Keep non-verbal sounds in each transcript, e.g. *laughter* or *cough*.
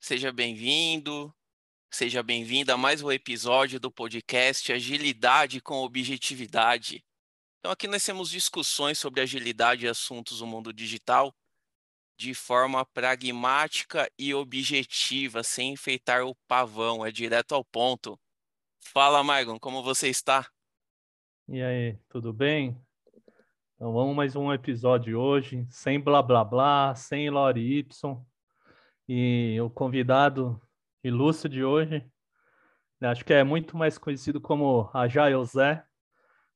Seja bem-vindo, seja bem-vinda a mais um episódio do podcast Agilidade com Objetividade. Então, aqui nós temos discussões sobre agilidade e assuntos do mundo digital de forma pragmática e objetiva, sem enfeitar o pavão, é direto ao ponto. Fala, Margon, como você está? E aí, tudo bem? Então vamos mais um episódio hoje, sem blá blá blá, sem Lore Y. E o convidado ilustre de hoje, né, acho que é muito mais conhecido como Ajael Zé,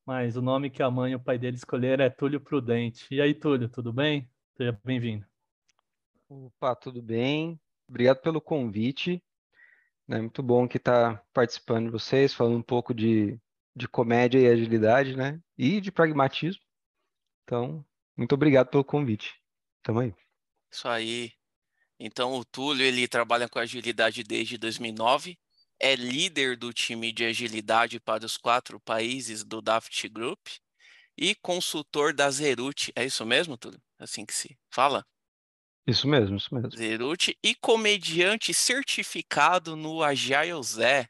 mas o nome que a mãe e o pai dele escolheram é Túlio Prudente. E aí, Túlio, tudo bem? Seja bem-vindo. Opa, tudo bem? Obrigado pelo convite. É muito bom que está participando de vocês, falando um pouco de, de comédia e agilidade, né? E de pragmatismo. Então, muito obrigado pelo convite. Tamo aí. Isso aí. Então, o Túlio, ele trabalha com agilidade desde 2009, é líder do time de agilidade para os quatro países do Daft Group e consultor da Zerut. É isso mesmo, Túlio? Assim que se fala? Isso mesmo, isso mesmo. Zerut e comediante certificado no Agile Zé.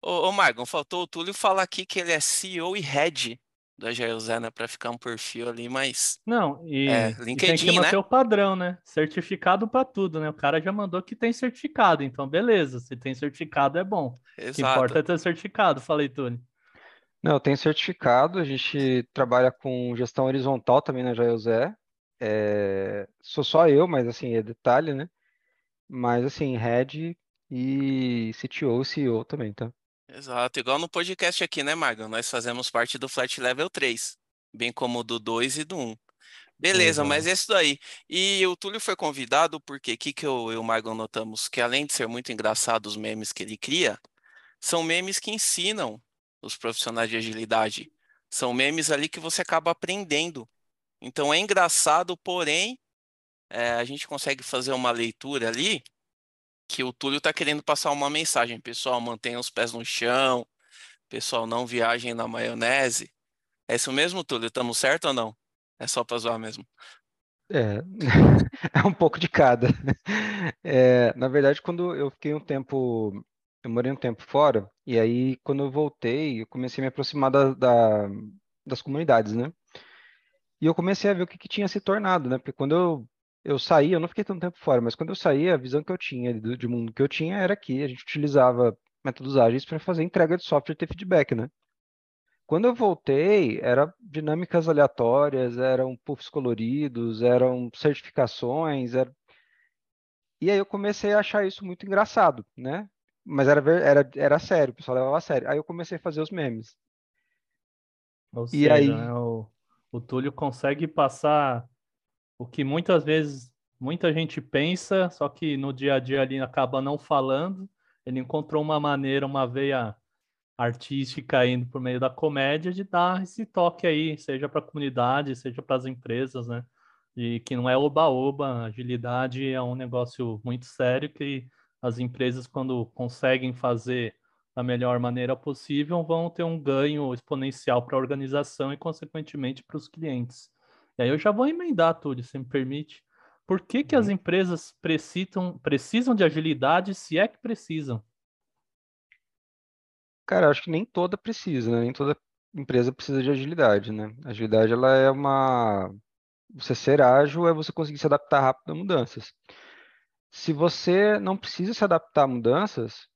Ô, ô Margon, faltou o Túlio falar aqui que ele é CEO e head Agile Zé, né? Pra ficar um perfil ali mais. Não, e, É, e tem LinkedIn, que manter né? o padrão, né? Certificado para tudo, né? O cara já mandou que tem certificado, então beleza, se tem certificado é bom. O que Exato. importa é ter certificado, falei, Túlio. Não, eu tenho certificado, a gente trabalha com gestão horizontal também na Jailzé. É, sou só eu, mas assim, é detalhe, né? Mas assim, head e CTO e CEO também, tá? Exato, igual no podcast aqui, né, Margon? Nós fazemos parte do Flat Level 3, bem como do 2 e do 1. Beleza, mas é isso daí. E o Túlio foi convidado porque o que, eu e o Margon notamos? Que além de ser muito engraçado os memes que ele cria, são memes que ensinam os profissionais de agilidade. São memes ali que você acaba aprendendo. Então é engraçado, porém, é, a gente consegue fazer uma leitura ali que o Túlio está querendo passar uma mensagem. Pessoal, mantenha os pés no chão. Pessoal, não viajem na maionese. É isso mesmo, Túlio? Estamos certo ou não? É só para zoar mesmo. É, *laughs* é um pouco de cada. É, na verdade, quando eu fiquei um tempo, eu morei um tempo fora, e aí quando eu voltei, eu comecei a me aproximar da, da- das comunidades, né? E eu comecei a ver o que, que tinha se tornado, né? Porque quando eu, eu saí, eu não fiquei tanto tempo fora, mas quando eu saí, a visão que eu tinha do, de mundo que eu tinha era que a gente utilizava métodos ágeis para fazer entrega de software e ter feedback, né? Quando eu voltei, era dinâmicas aleatórias, eram puffs coloridos, eram certificações, era... e aí eu comecei a achar isso muito engraçado, né? Mas era, era, era sério, o pessoal levava a sério. Aí eu comecei a fazer os memes. Ou E seja, aí- né, o, o Túlio consegue passar o que muitas vezes muita gente pensa, só que no dia a dia ali acaba não falando. Ele encontrou uma maneira, uma veia artística indo por meio da comédia de dar esse toque aí, seja para a comunidade, seja para as empresas, né? E que não é oba-oba, agilidade é um negócio muito sério que as empresas, quando conseguem fazer da melhor maneira possível, vão ter um ganho exponencial para a organização e, consequentemente, para os clientes. E aí eu já vou emendar, Túlio, se me permite. Por que, que as Uhum. empresas precisam, precisam de agilidade, se é que precisam? Cara, acho que nem toda precisa, né? Nem toda empresa precisa de agilidade, né? Agilidade, ela é uma... Você ser ágil é você conseguir se adaptar rápido a mudanças. Se você não precisa se adaptar a mudanças,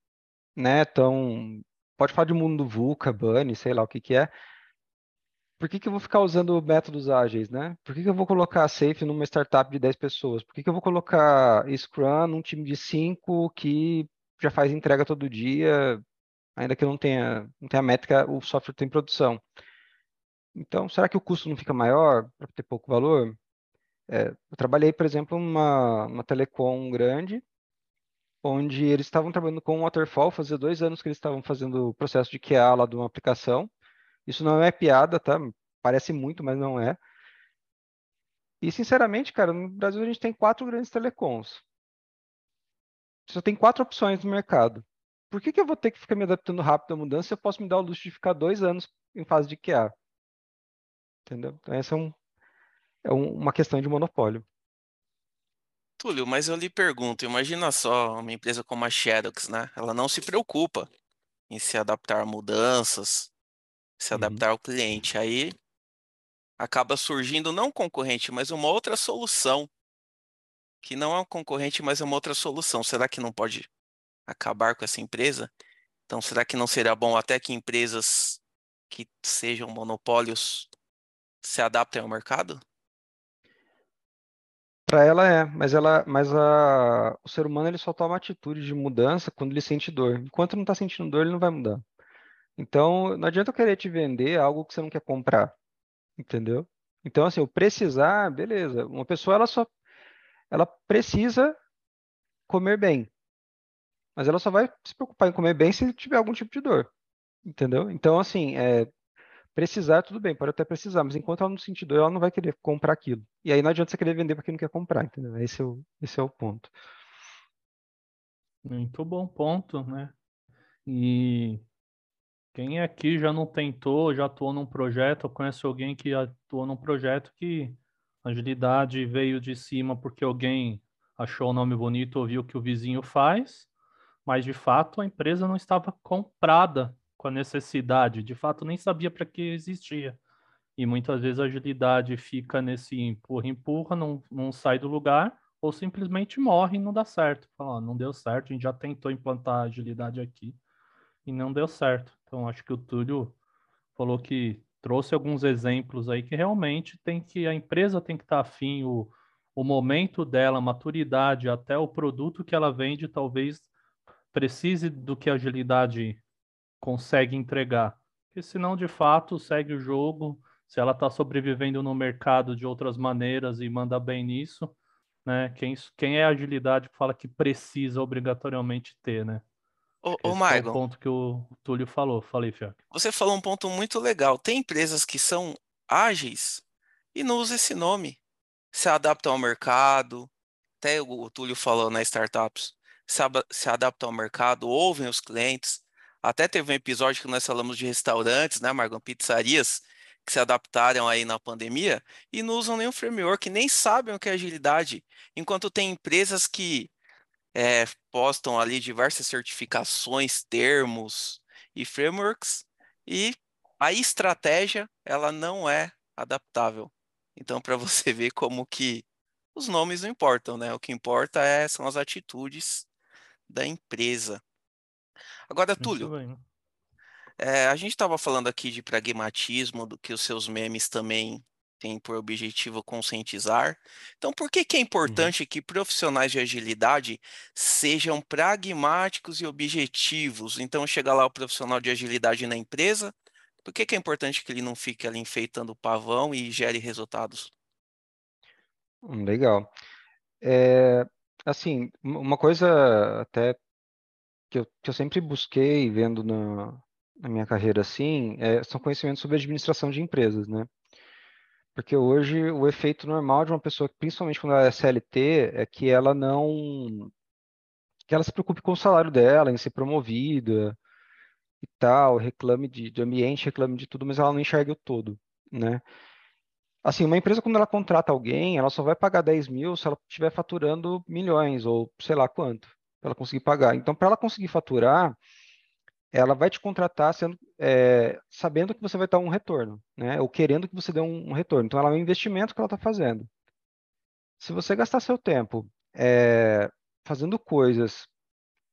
né? Então, pode falar de mundo VUCA, Bunny, sei lá o que que é. Por que que eu vou ficar usando métodos ágeis, né? Por que que eu vou colocar Safe numa startup de 10 pessoas? Por que que eu vou colocar Scrum num time de 5 que já faz entrega todo dia, ainda que não tenha, não tenha métrica, o software tem produção. Então, será que o custo não fica maior para ter pouco valor? É, eu trabalhei, por exemplo, numa, numa telecom grande, onde eles estavam trabalhando com Waterfall, fazia dois anos que eles estavam fazendo o processo de QA lá de uma aplicação. Isso não é piada, tá? Parece muito, mas não é. E, sinceramente, cara, no Brasil a gente tem quatro grandes telecoms. Só tem quatro opções no mercado. Por que que eu vou ter que ficar me adaptando rápido à mudança se eu posso me dar o luxo de ficar dois anos em fase de QA? Entendeu? Então, esse é um, é um, uma questão de monopólio. Túlio, mas eu lhe pergunto, imagina só uma empresa como a Xerox, né? Ela não se preocupa em se adaptar a mudanças, se Uhum. adaptar ao cliente. Aí acaba surgindo não um concorrente, mas uma outra solução, que não é um concorrente, mas é uma outra solução. Será que não pode acabar com essa empresa? Então, será que não seria bom até que empresas que sejam monopólios se adaptem ao mercado? Para ela é, mas ela, mas a, o ser humano ele só toma atitude de mudança quando ele sente dor. Enquanto não está sentindo dor, ele não vai mudar. Então, não adianta eu querer te vender algo que você não quer comprar, entendeu? Então, assim, o precisar, beleza. Uma pessoa ela só, ela precisa comer bem, mas ela só vai se preocupar em comer bem se tiver algum tipo de dor, entendeu? Então, assim, é, precisar tudo bem, pode até precisar, mas enquanto ela não sentir dor, ela não vai querer comprar aquilo. E aí não adianta você querer vender para quem não quer comprar, entendeu? Esse é o, esse é o ponto. Muito bom ponto, né? E quem aqui já não tentou, já atuou num projeto, ou conhece alguém que atuou num projeto que a agilidade veio de cima porque alguém achou o nome bonito, ouviu o que o vizinho faz, mas de fato a empresa não estava comprada com a necessidade, de fato nem sabia para que existia. E muitas vezes a agilidade fica nesse empurra-empurra, não, não sai do lugar, ou simplesmente morre e não dá certo. Fala, não deu certo, a gente já tentou implantar agilidade aqui e não deu certo. Então acho que o Túlio falou que trouxe alguns exemplos aí que realmente tem que a empresa tem que estar afim, o, o momento dela, a maturidade, até o produto que ela vende, talvez precise do que a agilidade consegue entregar. Porque senão, de fato, segue o jogo. Se ela está sobrevivendo no mercado de outras maneiras e manda bem nisso, né? Quem, quem é agilidade fala que precisa obrigatoriamente ter, né? Ô, ô é o ponto que o Túlio falou. Falei, Fiac. você falou um ponto muito legal. Tem empresas que são ágeis e não usam esse nome. Se adaptam ao mercado. Até o Túlio falou nas startups. Se, se adaptam ao mercado, ouvem os clientes. Até teve um episódio que nós falamos de restaurantes, né, Margon? Pizzarias que se adaptaram aí na pandemia e não usam nenhum framework, nem sabem o que é agilidade. Enquanto tem empresas que é, postam ali diversas certificações, termos e frameworks, e a estratégia ela não é adaptável. Então, para *laughs* você ver como que os nomes não importam, né? O que importa é, são as atitudes da empresa. Agora, Muito Túlio, é, a gente estava falando aqui de pragmatismo, do que os seus memes também têm por objetivo conscientizar. Então, por que que é Uhum. importante que profissionais de agilidade sejam pragmáticos e objetivos? Então, chega lá o profissional de agilidade na empresa, por que que é importante que ele não fique ali enfeitando o pavão e gere resultados? Hum, Legal. É, assim, uma uma coisa até que eu, que eu sempre busquei vendo na, na minha carreira assim, é, são conhecimentos sobre administração de empresas, né? Porque hoje o efeito normal de uma pessoa, principalmente quando ela é CLT, é que ela não, que ela se preocupe com o salário dela, em ser promovida e tal, reclame de, de ambiente, reclame de tudo, mas ela não enxerga o todo, né? Assim, uma empresa, quando ela contrata alguém, ela só vai pagar 10 mil se ela estiver faturando milhões, ou sei lá quanto, para ela conseguir pagar. Então, para ela conseguir faturar, ela vai te contratar sendo, é, sabendo que você vai dar um retorno, né? Ou querendo que você dê um, um retorno. Então, ela é um investimento que ela está fazendo. Se você gastar seu tempo é, fazendo coisas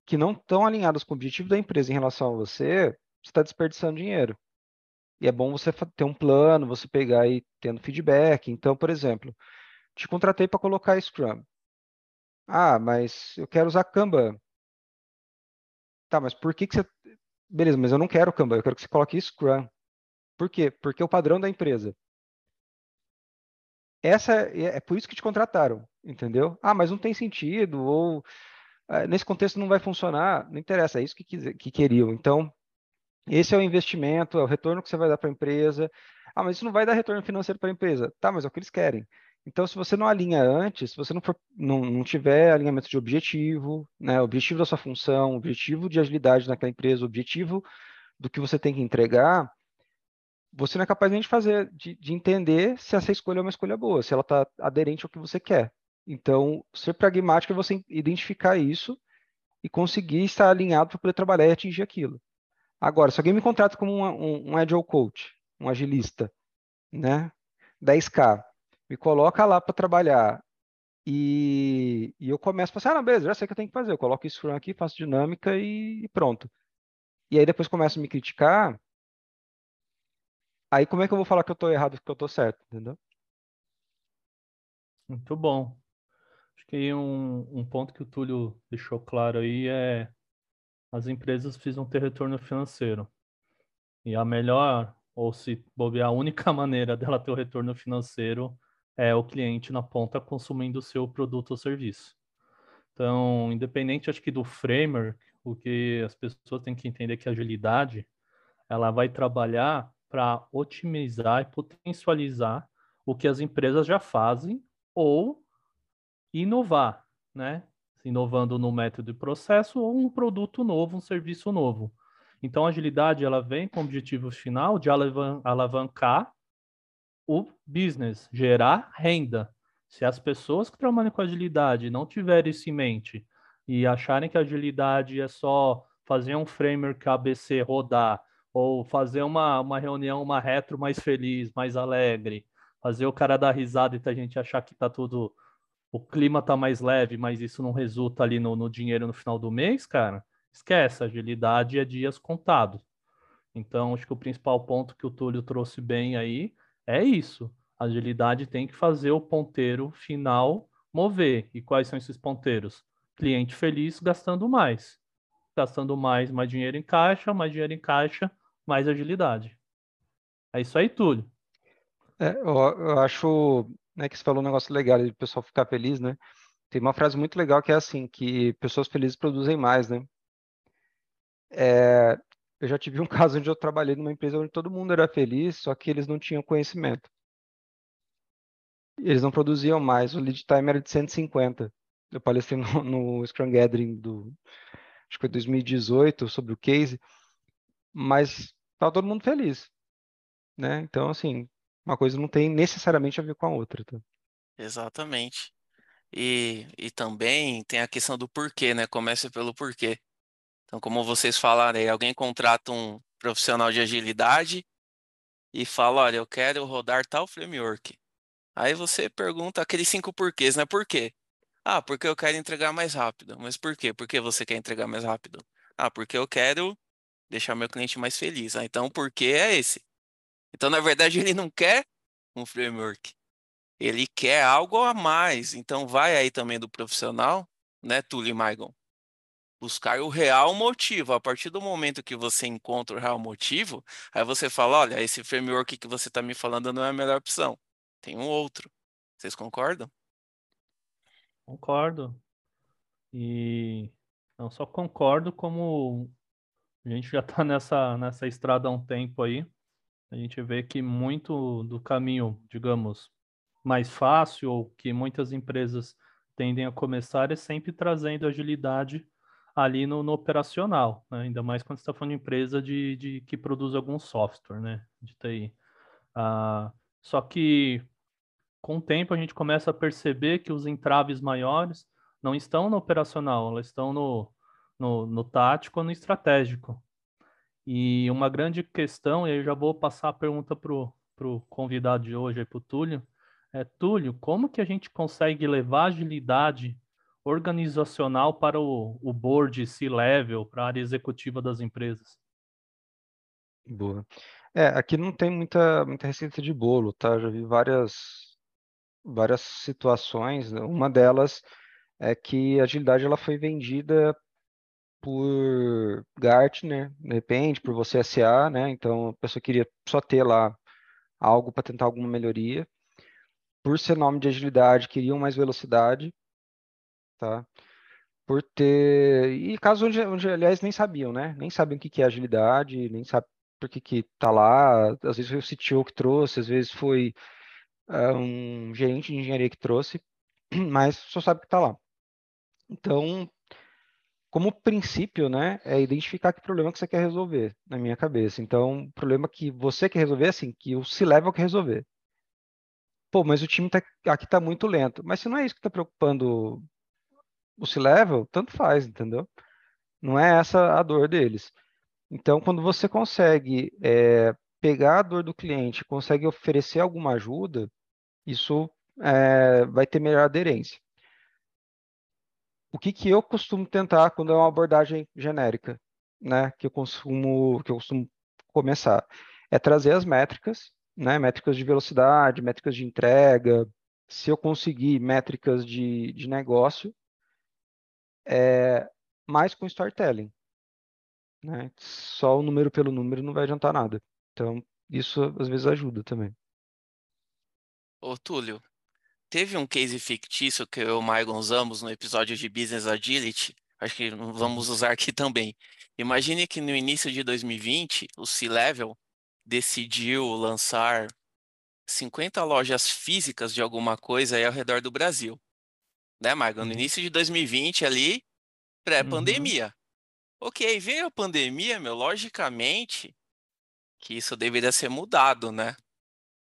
que não estão alinhadas com o objetivo da empresa em relação a você, você está desperdiçando dinheiro. E é bom você ter um plano, você pegar e tendo feedback. Então, por exemplo, te contratei para colocar Scrum. Ah, mas eu quero usar Kanban. Tá, mas por que que você. Beleza, mas eu não quero Kanban, eu quero que você coloque Scrum. Por quê? Porque é o padrão da empresa. Essa é, é por isso que te contrataram, entendeu? Ah, mas não tem sentido, ou ah, nesse contexto não vai funcionar. Não interessa, é isso que, que queriam. Então, esse é o investimento, é o retorno que você vai dar para a empresa. Ah, mas isso não vai dar retorno financeiro para a empresa. Tá, mas é o que eles querem. Então, se você não alinha antes, se você não, for, não, não tiver alinhamento de objetivo, né, objetivo da sua função, objetivo de agilidade naquela empresa, objetivo do que você tem que entregar, você não é capaz nem de fazer, de, de entender se essa escolha é uma escolha boa, se ela está aderente ao que você quer. Então, ser pragmático é você identificar isso e conseguir estar alinhado para poder trabalhar e atingir aquilo. Agora, se alguém me contrata como um, um, um agile coach, um agilista, né, 10k, me coloca lá para trabalhar e, e, eu começo a pensar, ah, não, beleza, já sei o que eu tenho que fazer, eu coloco isso aqui, faço dinâmica e, e pronto. E aí depois começa a me criticar, aí como é que eu vou falar que eu estou errado e que eu estou certo, entendeu? Muito bom. Acho que um, um ponto que o Túlio deixou claro aí é as empresas precisam ter retorno financeiro. E a melhor, ou se bobear, a única *laughs* maneira dela ter o retorno financeiro é o cliente na ponta consumindo o seu produto ou serviço. Então, independente, acho que do framework, o que as pessoas têm que entender é que a agilidade, ela vai trabalhar para otimizar e potencializar o que as empresas já fazem ou inovar, né? Inovando no método de processo ou um produto novo, um serviço novo. Então, a agilidade ela vem com o objetivo final de alavancar o business, gerar renda. Se as pessoas que trabalham com agilidade não tiverem isso em mente e acharem que agilidade é só fazer um framework ABC rodar ou fazer uma, uma reunião, uma retro mais feliz, mais alegre, fazer o cara dar risada e a gente achar que tá tudo o clima tá mais leve, mas isso não resulta ali no, no dinheiro no final do mês, cara, esquece, agilidade é dias contados. Então, acho que o principal ponto que o Túlio trouxe bem aí é isso. A agilidade tem que fazer o ponteiro final mover. E quais são esses ponteiros? Cliente feliz gastando mais. Gastando mais, mais dinheiro em caixa, mais dinheiro em caixa, mais agilidade. É isso aí, Túlio. É, eu, eu acho né, que você falou um negócio legal de o pessoal ficar feliz, né? Tem uma frase muito legal que é assim, que pessoas felizes produzem mais, né? É, eu já tive um *laughs* caso onde eu trabalhei numa empresa onde todo mundo era feliz, só que eles não tinham conhecimento. Eles não produziam mais, o lead time era de 150. Eu palestrei no, *laughs* no Scrum Gathering do, acho que foi 2018, sobre o case, mas estava todo mundo feliz, né? Então, assim, uma coisa não tem necessariamente a ver com a outra. Tá? Exatamente. E, e também tem a questão do porquê, né? Começa pelo porquê. Então, como vocês falaram aí, alguém contrata um profissional de agilidade e fala, olha, eu quero rodar tal framework. Aí você pergunta aqueles cinco porquês, né? Por quê? Ah, porque eu quero entregar mais rápido. Mas por quê? Por que você quer entregar mais rápido? Ah, porque eu quero deixar meu cliente mais feliz. Ah, então o porquê é esse. Então, na verdade, ele não quer um framework. Ele quer algo a mais. Então, vai aí também do profissional, né, Tully Maigon? Buscar o real motivo. A partir do momento que você encontra o real motivo, aí você fala: olha, esse framework que você está me falando não é a melhor opção. Tem um outro. Vocês concordam? Concordo. E não só concordo, como a gente já está *laughs* nessa, nessa estrada há um tempo aí a gente vê que muito do caminho, digamos, mais fácil, ou que muitas empresas tendem a começar, é sempre trazendo agilidade ali no, no operacional, né? ainda mais quando está falando de empresa de, de, que produz algum software, né, de TI. Ah, só que com o tempo a gente começa a perceber que os entraves maiores não estão no operacional, elas estão no, no, no tático ou no estratégico. E uma grande questão, e eu já vou passar a pergunta para o convidado de hoje, para o Túlio, é, Túlio, como que a gente consegue levar agilidade organizacional para o, o board C-level, para a área executiva das empresas? Boa. É, aqui não tem muita, muita receita de bolo, tá? Já vi várias, várias situações. Né? Uma delas é que a agilidade ela foi vendida por Gartner, de repente, por você SA, né? Então a pessoa queria só ter lá algo para tentar alguma melhoria. Por ser nome de agilidade, queriam mais velocidade, tá? Por ter. E casos onde, onde, aliás, nem sabiam, né? Nem sabem o que é agilidade, nem sabem por que, que tá lá. Às vezes foi o CTO que trouxe, às vezes foi uh, um gerente de engenharia que trouxe, *clears throat* mas só sabe que tá lá. Então, como princípio, né, é identificar que problema que você quer resolver na minha cabeça. Então, o problema que você quer resolver é assim, que o C-Level quer resolver. Pô, mas o time tá, aqui está muito lento. Mas se não é isso que está preocupando o C-Level, tanto faz, entendeu? Não é essa a dor deles. Então, quando você consegue é, pegar a dor do cliente, consegue oferecer alguma ajuda, isso é, vai ter melhor aderência. O que, que eu costumo tentar quando é uma abordagem genérica, né, que eu costumo, que eu costumo começar, é trazer as métricas, né, métricas de velocidade, métricas de entrega, se eu conseguir métricas de, de negócio, é, mais com storytelling. Né? Só o número pelo número não vai adiantar nada. Então, isso às vezes ajuda também. Ô, Túlio, teve um case fictício que eu e o Maicon usamos no episódio de Business Agility, acho que vamos uhum. usar aqui também. Imagine que no início de 2020, o C-Level decidiu lançar 50 lojas físicas de alguma coisa aí ao redor do Brasil. Né, Maicon? No uhum. início de 2020 ali, pré-pandemia. Uhum. Ok, veio a pandemia, meu, logicamente que isso deveria ser mudado, né?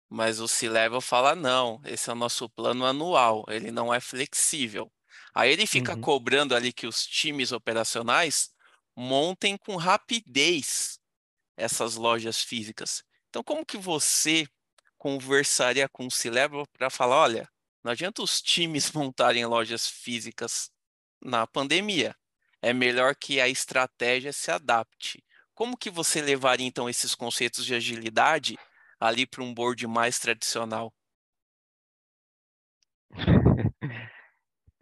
Mas o C-Level fala: não, esse é o nosso plano anual, ele não é flexível. Aí ele fica uhum. cobrando ali que os times operacionais montem com rapidez essas lojas físicas. Então, como que você conversaria com o C-Level para falar: olha, não adianta os times *laughs* montarem lojas físicas na pandemia. É melhor que a estratégia se adapte. Como que você levaria então esses conceitos de agilidade ali para um board mais tradicional? *laughs*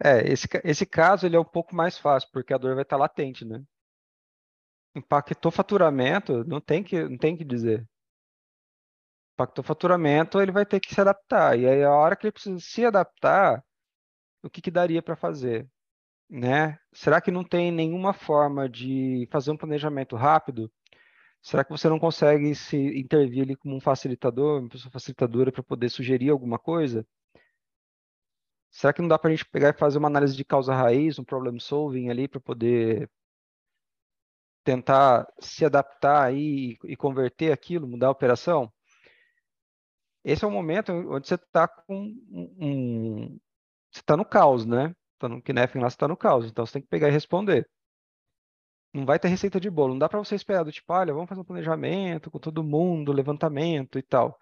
É, esse, esse caso ele é um pouco mais fácil, porque a dor vai estar latente, né? Impactou faturamento, não tem que, não tem que dizer. Impactou faturamento, ele vai ter que se adaptar. E aí, a hora que ele precisa se adaptar, o que, que daria para fazer? né? Será que não tem nenhuma forma de fazer um planejamento rápido? Será que você não consegue se intervir ali como um facilitador, uma pessoa facilitadora para poder sugerir alguma coisa? Será que não dá para a gente pegar e fazer uma análise de causa raiz, um problem solving ali para poder tentar se adaptar aí e converter aquilo, mudar a operação? Esse é o momento onde você está com um, você está no caos, né? Tá no Kinefin lá, você está no caos. Então você tem que pegar e responder. Não vai ter receita de bolo. Não dá para você esperar do tipo, olha, vamos fazer um planejamento com todo mundo, levantamento e tal.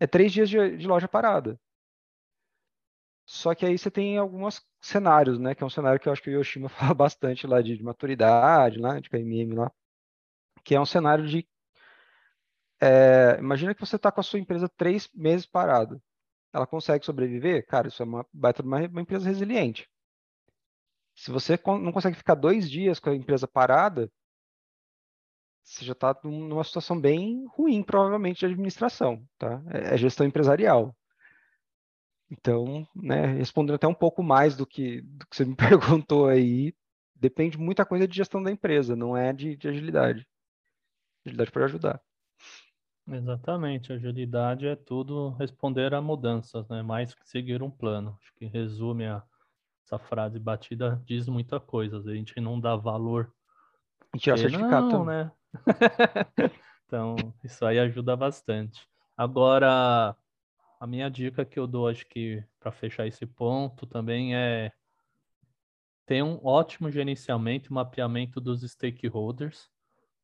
É três dias de, de loja parada. Só que aí você tem alguns cenários, né? Que é um cenário que eu acho que o Yoshima *laughs* fala bastante lá de, de maturidade, lá, de KMM lá. Que é um cenário de. É, imagina que você está com a sua empresa três meses parado ela consegue sobreviver, cara, isso é uma baita uma, uma empresa resiliente. Se você não consegue ficar dois dias com a empresa parada, você já está numa situação bem ruim, provavelmente, de administração, tá? É, é gestão empresarial. Então, né, respondendo até um pouco mais do que, do que você me *laughs* perguntou aí, depende muita coisa de gestão da empresa, não é de, de agilidade. Agilidade pode ajudar. Exatamente, agilidade é tudo responder a mudanças, né? Mais que seguir um plano. Acho que resume a, essa frase batida, diz muita coisa. A gente não dá valor. E tirar certificado não, né? *laughs* então, isso aí ajuda bastante. Agora, a minha dica que eu dou, acho que para fechar esse ponto também é ter um ótimo gerenciamento e mapeamento dos stakeholders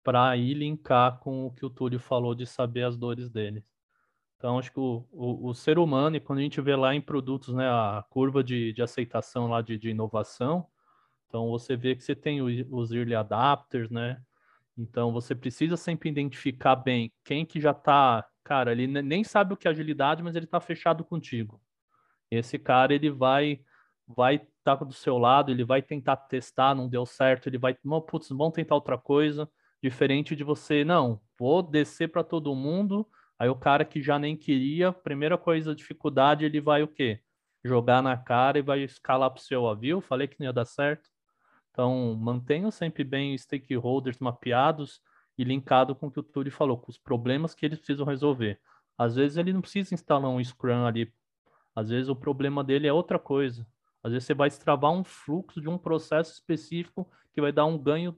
para ir linkar com o que o Túlio falou de saber as dores deles. Então, acho que o, o, o, ser humano, e quando a gente vê lá em produtos, né, a curva de, de aceitação lá de, de inovação, então você vê que você tem os early adapters, né? Então você precisa sempre identificar bem quem que já está, cara, ele nem sabe o que é agilidade, mas ele está fechado contigo. Esse cara ele vai vai estar tá do seu lado, ele vai tentar testar, não deu certo, ele vai, putz, vamos tentar outra coisa. Diferente de você, não, vou descer para todo mundo. Aí o cara que já nem queria, primeira coisa, dificuldade, ele vai o quê? Jogar na cara e vai escalar para o seu, viu? Falei que não ia dar certo. Então, mantenha sempre bem stakeholders mapeados e linkado com o que o Turi falou, com os problemas que eles precisam resolver. Às vezes ele não precisa instalar um Scrum ali. Às vezes o problema dele é outra coisa. Às vezes você vai extravar um fluxo de um processo específico que vai dar um ganho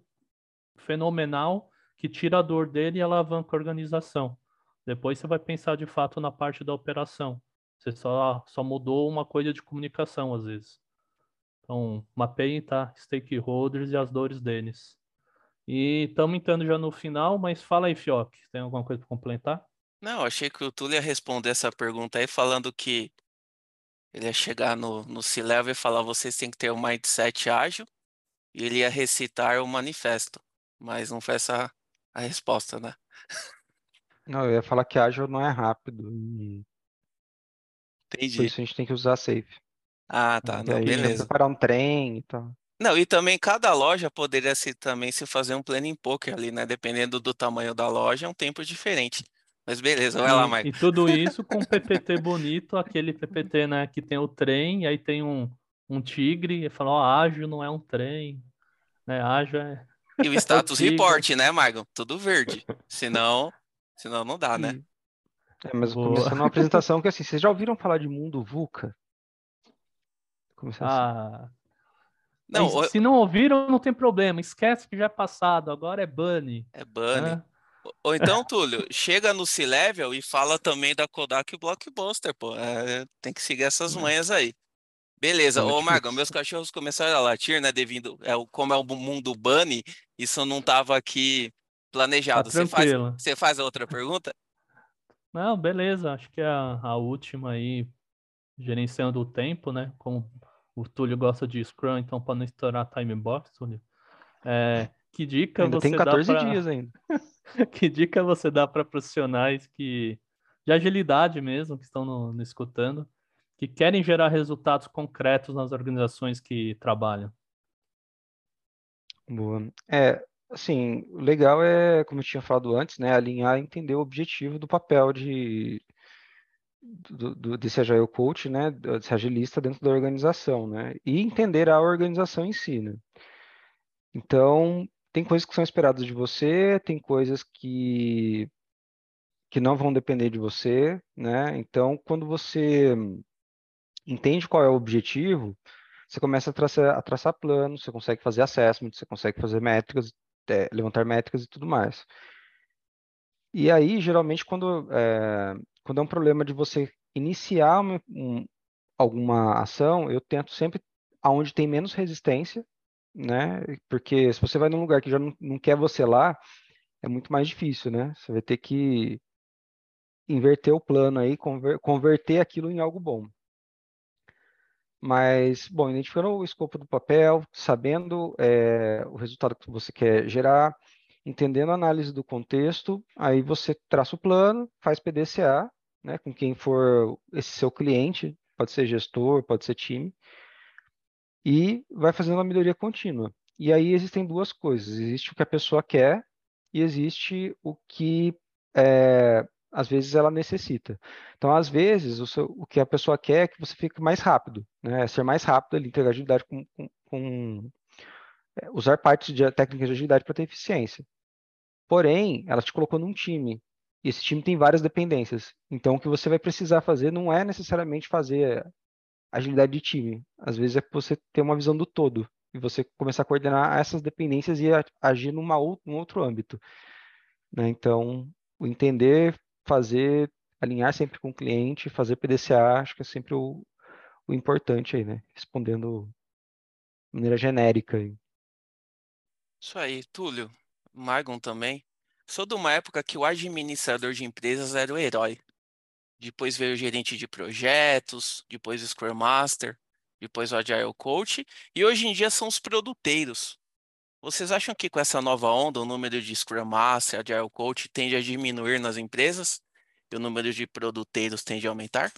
fenomenal que tira a dor dele e alavanca a organização. Depois você vai pensar de fato na parte da operação. Você só, só mudou uma coisa de comunicação às vezes. Então, mapeiem tá, stakeholders e as dores deles. E estamos entrando já no final, mas fala aí, Fioc, tem alguma coisa para complementar? Não, achei que o Túlio ia responder essa pergunta aí falando que ele ia chegar no, no C-Level e falar vocês têm que ter um mindset ágil e ele ia recitar o manifesto. Mas não foi essa a resposta, né? *laughs* Não, eu ia falar que ágil não é rápido. E por Entendi. isso a gente tem que usar safe. Ah, tá. Não, aí beleza. preparar um trem e tal. Não, e também cada loja poderia se, também se fazer um planning poker ali, né? Dependendo do tamanho da loja, é um tempo diferente. Mas beleza, vai lá, Mike. e tudo isso com um PPT bonito, aquele PPT, né, que tem o trem, e aí tem um, um tigre, e fala, ó, ágil não é um trem, né, ágil é... E o status report, né, Margon? Tudo verde. Senão, senão não dá, né? É, mas Boa. começando uma apresentação que assim, vocês já ouviram falar de mundo VUCA? Começar assim. Ah, Não, mas o- se não ouviram, não tem problema, esquece que já é passado, agora é bunny. é bunny. né? Ou então, Túlio, chega no C-Level e fala também da Kodak Blockbuster, pô. É, tem que seguir essas manhas aí. Beleza, ô isso. meus cachorros começaram a latir, né? Devido, é, o- como é o mundo bunny, isso não estava aqui Tá planejado. Você faz, você faz a outra pergunta? Não, beleza, acho que é a, a última aí, gerenciando o tempo, né? Como o Túlio gosta de Scrum, então para não estourar time box, Túlio. É, que dica Ainda você tem dá 14 pra- dias ainda. *laughs* que dica você dá para profissionais que de agilidade mesmo, que estão no, no escutando, que querem gerar resultados concretos nas organizações que trabalham? Boa. É, assim, o legal é, como eu tinha falado antes, né, alinhar e entender o objetivo do papel de do, do- desse Agile Coach, né, desse agilista dentro da organização, né, e entender a organização em si, né. Então, tem coisas que são esperadas de você, tem coisas que que não vão depender de você, né. Então, quando você entende qual é o objetivo, você começa a traçar, a traçar planos, você consegue fazer assessment, você consegue fazer métricas, é, levantar métricas e tudo mais. E aí, geralmente, quando é, quando é um problema de você iniciar uma- um- alguma ação, eu tento sempre aonde tem menos resistência, né? Porque se você vai num lugar que já não, não quer você lá, é muito mais difícil, né? Você vai ter que inverter o plano aí, conver- converter aquilo em algo bom. Mas, bom, identificando o escopo do papel, sabendo é, o resultado que você quer gerar, entendendo a análise do contexto, aí você traça o plano, faz PDCA, né, com quem for esse seu cliente, pode ser gestor, pode ser time, e vai fazendo uma melhoria contínua. E aí existem duas coisas: existe o que a pessoa quer e existe o que é, às vezes ela necessita. Então, às vezes, o, seu- o que a pessoa quer é que você fique mais rápido, né? Ser mais rápido ali, entregar agilidade com, com- com- é, usar partes de técnicas de agilidade para ter eficiência. Porém, ela te colocou num time. E esse time tem várias dependências. Então, o que você vai precisar fazer não é necessariamente fazer agilidade de time. Às vezes é você ter uma visão do todo e você começar a coordenar essas dependências e agir numa num outro âmbito. né? Então, o entender, fazer, alinhar sempre com o cliente, fazer PDCA, acho que é sempre o, o importante aí, né? Respondendo de maneira genérica. aí. Isso aí, Túlio, Margon também. Sou de uma época que o administrador de empresas era o herói. Depois veio o gerente de projetos, depois o Scrum Master, depois o Agile Coach, e hoje em dia são os produteiros. Vocês acham que com essa nova onda o número de Scrum Master, Agile Coach tende a diminuir nas empresas e o número de produteiros tende a aumentar?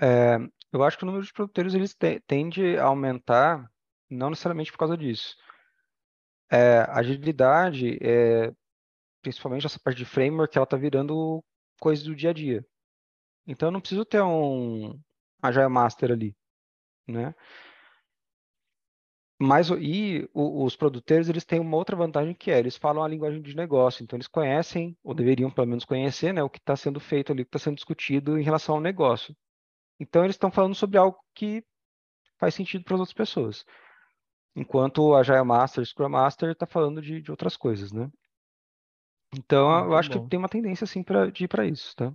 É, eu acho que o número de produtores eles te- tende a aumentar, não necessariamente por causa disso. É, agilidade, é, principalmente essa parte de framework, ela está virando coisa do dia a dia. Então, eu não preciso ter um Agile Master ali, né? Mas, e os produtores, eles têm uma outra vantagem que é, eles falam a linguagem de negócio, então eles conhecem, ou deveriam pelo menos conhecer, né, o que está sendo feito ali, o que está sendo discutido em relação ao negócio. Então eles estão falando sobre algo que faz sentido para as outras pessoas. Enquanto a Agile Master, Scrum Master está falando de, de outras coisas, né? Então Muito eu acho bom. que tem uma tendência assim para de ir para isso, tá?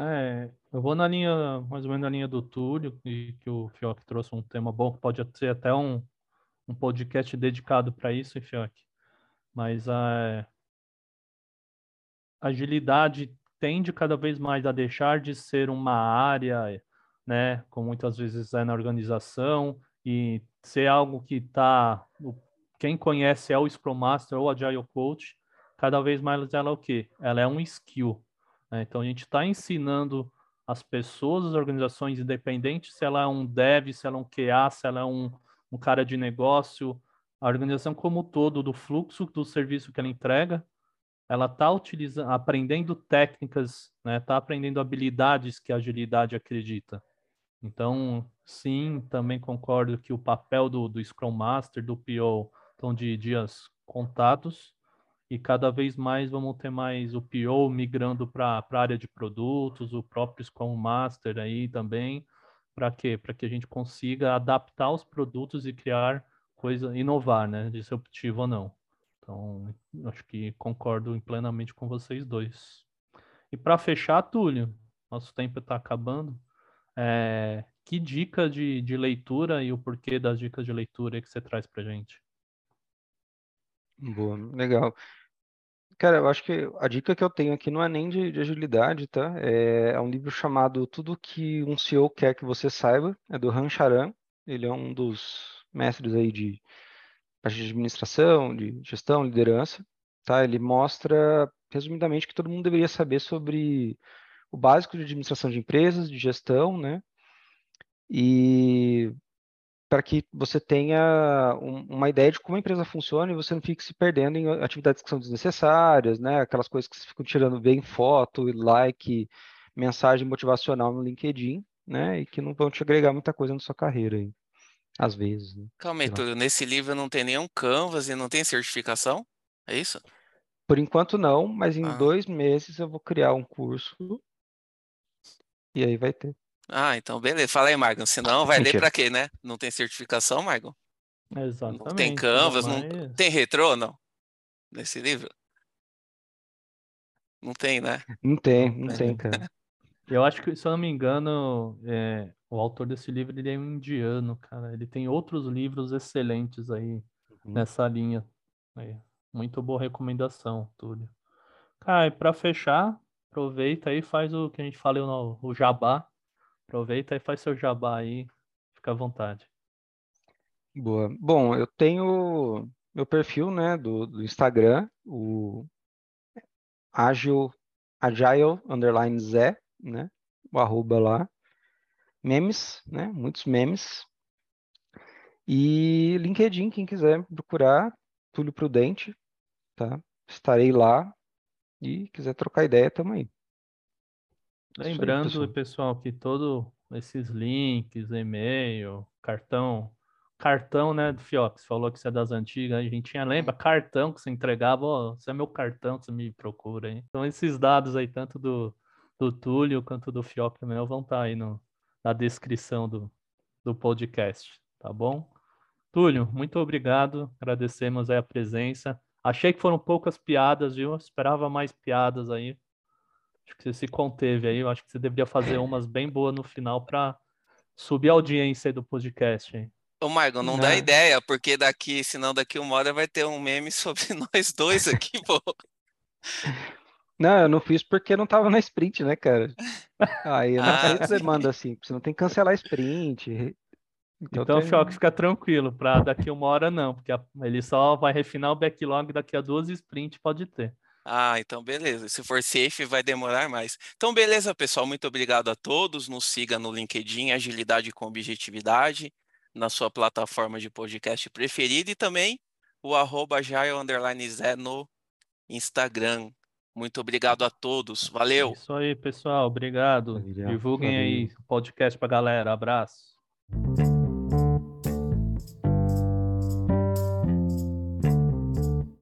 É, eu vou na linha, mais ou menos na linha do Túlio, e que o Fioc trouxe um tema bom, que pode ser até um, um podcast dedicado para isso, Fioc. Mas a agilidade tende cada vez mais a deixar de ser uma área, né, como muitas vezes é na organização, e ser algo que está. Quem conhece é o Scrum Master ou o Agile Coach, cada vez mais ela é o quê? Ela é um skill. Né? Então a gente está ensinando as pessoas, as organizações independentes, se ela é um dev, se ela é um QA, se ela é um, um cara de negócio, a organização como um todo, do fluxo do serviço que ela entrega, ela está aprendendo técnicas, né? Está aprendendo habilidades que a agilidade acredita. Então, sim, também concordo que o papel do, do Scrum Master, do PO, estão de dias contados e cada vez mais vamos ter mais o PO migrando para a área de produtos, o próprio Scrum Master aí também, para quê? Para que a gente consiga adaptar os produtos e criar coisa, inovar, né? Disruptivo ou não. Então, acho que concordo plenamente com vocês dois. E para fechar, Túlio, nosso tempo está acabando. É, que dica de, de leitura e o porquê das dicas de leitura que você traz para gente? Boa, legal. Cara, eu acho que a dica que eu tenho aqui não é nem de, de agilidade, tá? É, é, um livro chamado Tudo que um CEO quer que você saiba, é do Han Charan. Ele é um dos mestres aí de de administração, de gestão, liderança, tá? Ele mostra, resumidamente, que todo mundo deveria saber sobre o básico de administração de empresas, de gestão, né? E para que você tenha um, uma ideia de como a empresa funciona e você não fique se perdendo em atividades que são desnecessárias, né? Aquelas coisas que você fica tirando bem foto, like, mensagem motivacional no LinkedIn, né? E que não vão te agregar muita coisa na sua carreira aí, às vezes. Né? Calma aí, Túlio, nesse livro não tem nenhum Canvas e não tem certificação? É isso? Por enquanto não, mas em ah. dois meses eu vou criar um curso e aí vai ter. Ah, então beleza. Fala aí, Margon. Senão vai ler para quê, né? Não tem certificação, Margon? Exatamente. Não tem canvas, não, não tem retrô, não? Nesse livro? Não tem, né? Não tem, não, não tem. *laughs* cara. Eu acho que, se eu não me engano, é, o autor desse livro ele é um indiano, cara. Ele tem outros livros excelentes aí uhum. nessa linha. Aí. Muito boa recomendação, Túlio. Cara, e para fechar, aproveita aí faz o que a gente falou no o jabá Aproveita e faz seu jabá aí, fica à vontade. Boa. Bom, eu tenho meu perfil, né, do, do Instagram, o Agile, Agile underline Zé, né, o arroba lá. Memes, né, muitos memes. E LinkedIn, quem quiser procurar, Túlio Prudente, tá? Estarei lá e quiser trocar ideia, tamo aí. Lembrando, pessoal. pessoal, que todos esses links, e-mail, cartão, cartão, né, do Fiox, falou que você é das antigas, a gente tinha, lembra, cartão que você entregava, ó, você é meu cartão, você me procura, hein? Então esses dados aí, tanto do, do Túlio quanto do Fioc também, vão estar tá aí no, na descrição do, do podcast, tá bom? Túlio, muito obrigado, agradecemos aí a presença. Achei que foram poucas piadas, viu? Esperava mais piadas aí. Acho que você se conteve aí. Eu acho que você deveria fazer umas bem boas no final para subir a audiência do podcast. Hein? Ô, Margon, não, não, dá ideia, porque daqui, senão daqui uma hora vai ter um meme *laughs* sobre nós dois aqui, pô. Não, eu não fiz porque não tava na sprint, né, cara? Aí eu não ah, você manda assim, você não tem que cancelar a sprint. Então, então tem... Fica tranquilo, para daqui uma hora não, porque ele só vai refinar o backlog daqui a duas sprints, pode ter. Ah, então beleza. Se for safe, vai demorar mais. Então, beleza, pessoal. Muito obrigado a todos. Nos siga no LinkedIn, Agilidade com Objetividade, na sua plataforma de podcast preferida e também o arroba Zé no Instagram. Muito obrigado a todos. Valeu. Isso aí, pessoal. Obrigado. Divulguem Valeu. aí o podcast pra galera. Abraço.